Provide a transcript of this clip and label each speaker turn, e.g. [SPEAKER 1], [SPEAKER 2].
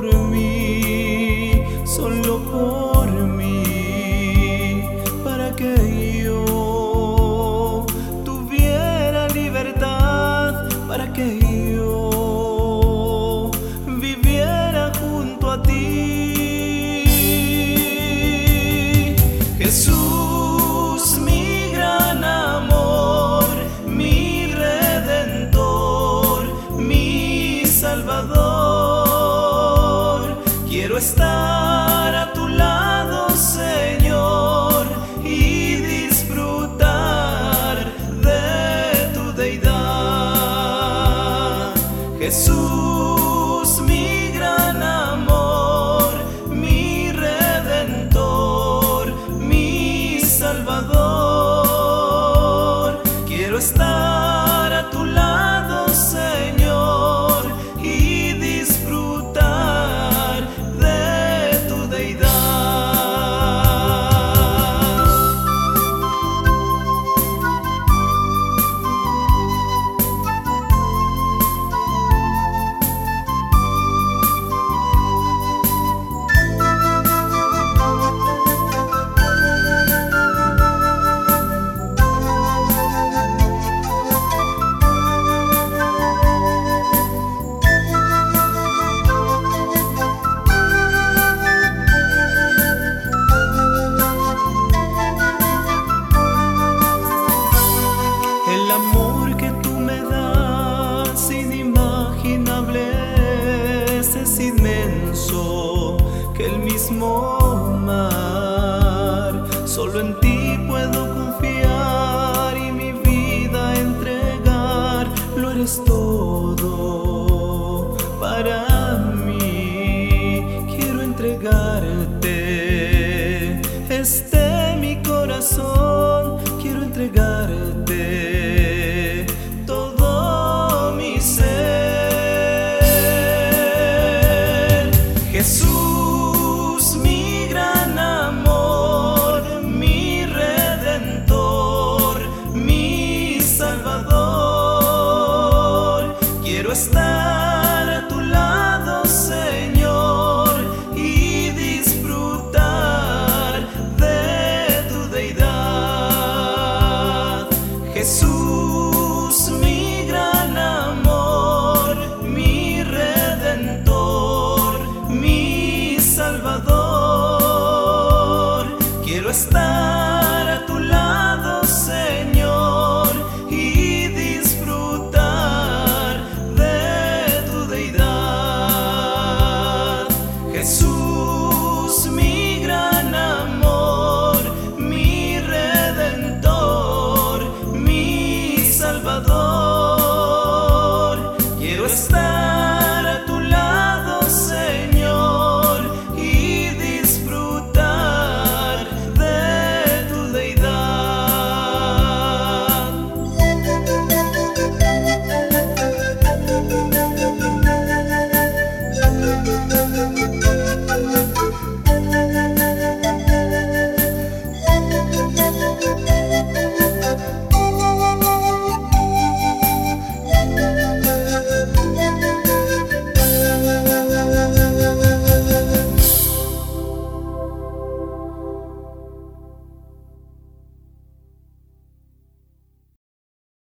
[SPEAKER 1] por mí, solo por Use me. mismo. Solo en ti puedo confiar y mi vida entregar. Lo eres todo para mí. Quiero entregarte este mi corazón.